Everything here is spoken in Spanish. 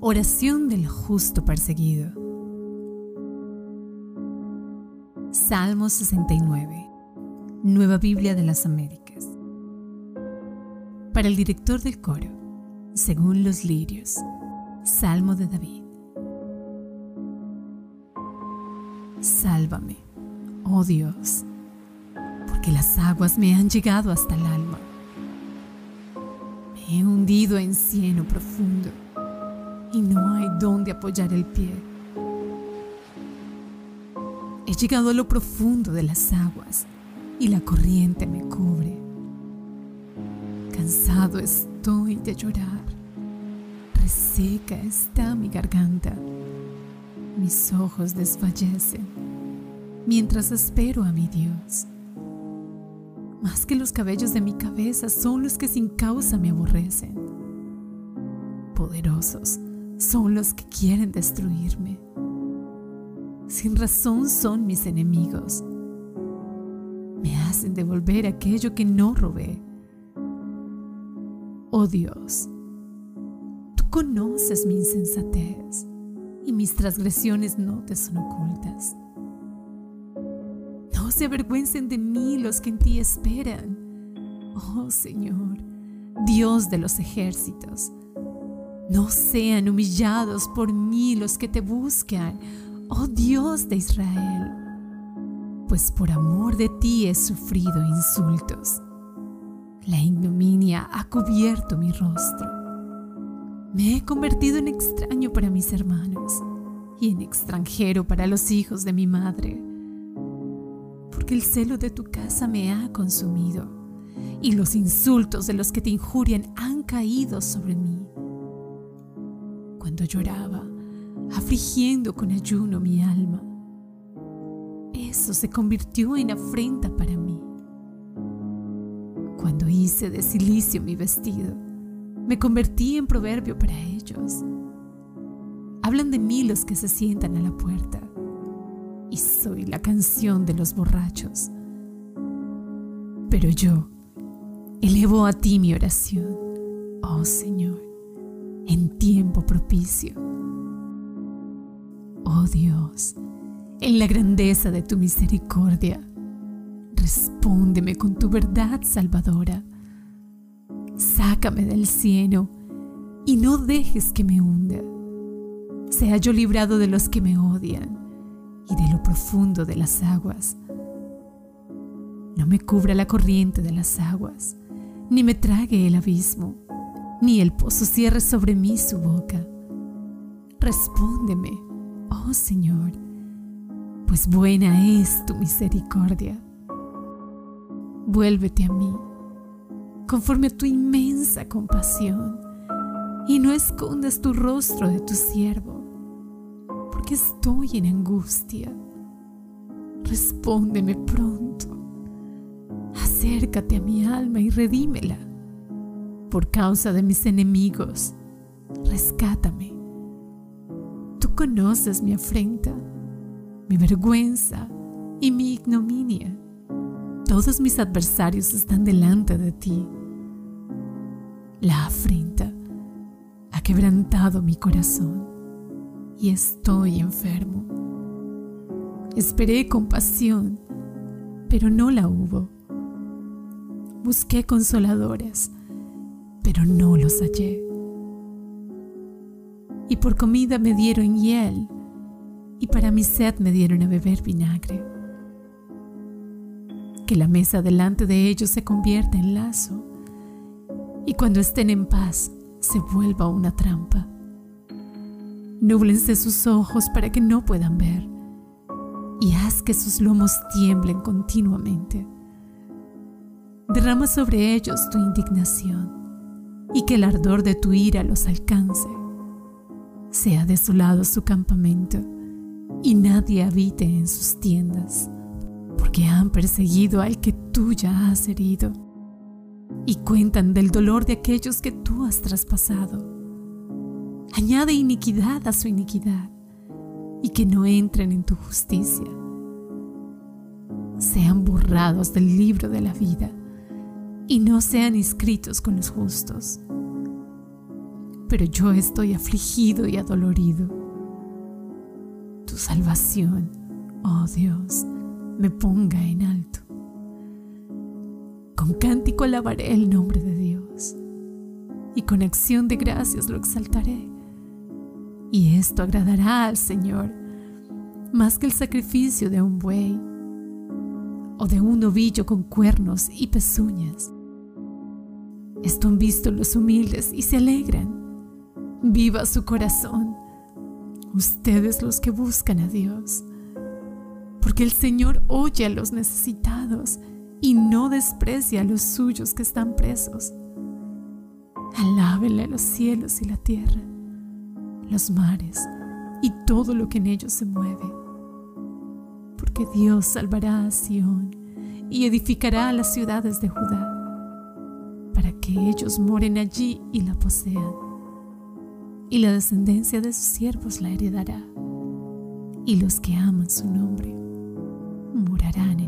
Oración del justo perseguido. Salmo 69. Nueva Biblia de las Américas. Para el director del coro, según los lirios. Salmo de David. Sálvame, oh Dios, porque las aguas me han llegado hasta el alma. Me he hundido en cieno profundo y no hay dónde apoyar el pie. He llegado a lo profundo de las aguas y la corriente me cubre. Cansado estoy de llorar. Reseca está mi garganta. Mis ojos desfallecen mientras espero a mi Dios. Más que los cabellos de mi cabeza son los que sin causa me aborrecen. Poderosos son los que quieren destruirme. Sin razón son mis enemigos. Me hacen devolver aquello que no robé. Oh Dios, tú conoces mi insensatez y mis transgresiones no te son ocultas. No se avergüencen de mí los que en ti esperan. Oh Señor, Dios de los ejércitos no sean humillados por mí los que te buscan, oh Dios de Israel, pues por amor de ti he sufrido insultos. La ignominia ha cubierto mi rostro. Me he convertido en extraño para mis hermanos y en extranjero para los hijos de mi madre, porque el celo de tu casa me ha consumido y los insultos de los que te injurian han caído sobre mí lloraba, afligiendo con ayuno mi alma. Eso se convirtió en afrenta para mí. Cuando hice de silicio mi vestido, me convertí en proverbio para ellos. Hablan de mí los que se sientan a la puerta, y soy la canción de los borrachos. Pero yo elevo a ti mi oración, oh Señor propicio. Oh Dios, en la grandeza de tu misericordia, respóndeme con tu verdad salvadora. Sácame del cielo y no dejes que me hunda. Sea yo librado de los que me odian y de lo profundo de las aguas. No me cubra la corriente de las aguas, ni me trague el abismo ni el pozo cierre sobre mí su boca. Respóndeme, oh Señor, pues buena es tu misericordia. Vuélvete a mí, conforme a tu inmensa compasión, y no escondas tu rostro de tu siervo, porque estoy en angustia. Respóndeme pronto. Acércate a mi alma y redímela por causa de mis enemigos. Rescátame. Tú conoces mi afrenta, mi vergüenza y mi ignominia. Todos mis adversarios están delante de ti. La afrenta ha quebrantado mi corazón y estoy enfermo. Esperé compasión, pero no la hubo. Busqué consoladores pero no los hallé. Y por comida me dieron hiel, y para mi sed me dieron a beber vinagre. Que la mesa delante de ellos se convierta en lazo, y cuando estén en paz se vuelva una trampa. Núblense sus ojos para que no puedan ver, y haz que sus lomos tiemblen continuamente. Derrama sobre ellos tu indignación y que el ardor de tu ira los alcance. Sea desolado su campamento y nadie habite en sus tiendas, porque han perseguido al que tú ya has herido y cuentan del dolor de aquellos que tú has traspasado. Añade iniquidad a su iniquidad y que no entren en tu justicia. Sean borrados del libro de la vida y no sean inscritos con los justos. pero yo estoy afligido y adolorido. Tu salvación, oh Dios, me ponga en alto. Con cántico alabaré el nombre de Dios y con acción de gracias lo exaltaré. Y esto agradará al Señor más que el sacrificio de un buey o de un novillo con cuernos y pezuñas. Esto han visto los humildes y se alegran. Viva su corazón, ustedes los que buscan a Dios, porque el Señor oye a los necesitados y no desprecia a los suyos que están presos. Alábenle los cielos y la tierra, los mares y todo lo que en ellos se mueve. Porque Dios salvará a Sión y edificará las ciudades de Judá, para que ellos moren allí y la posean. Y la descendencia de sus siervos la heredará, y los que aman su nombre morarán en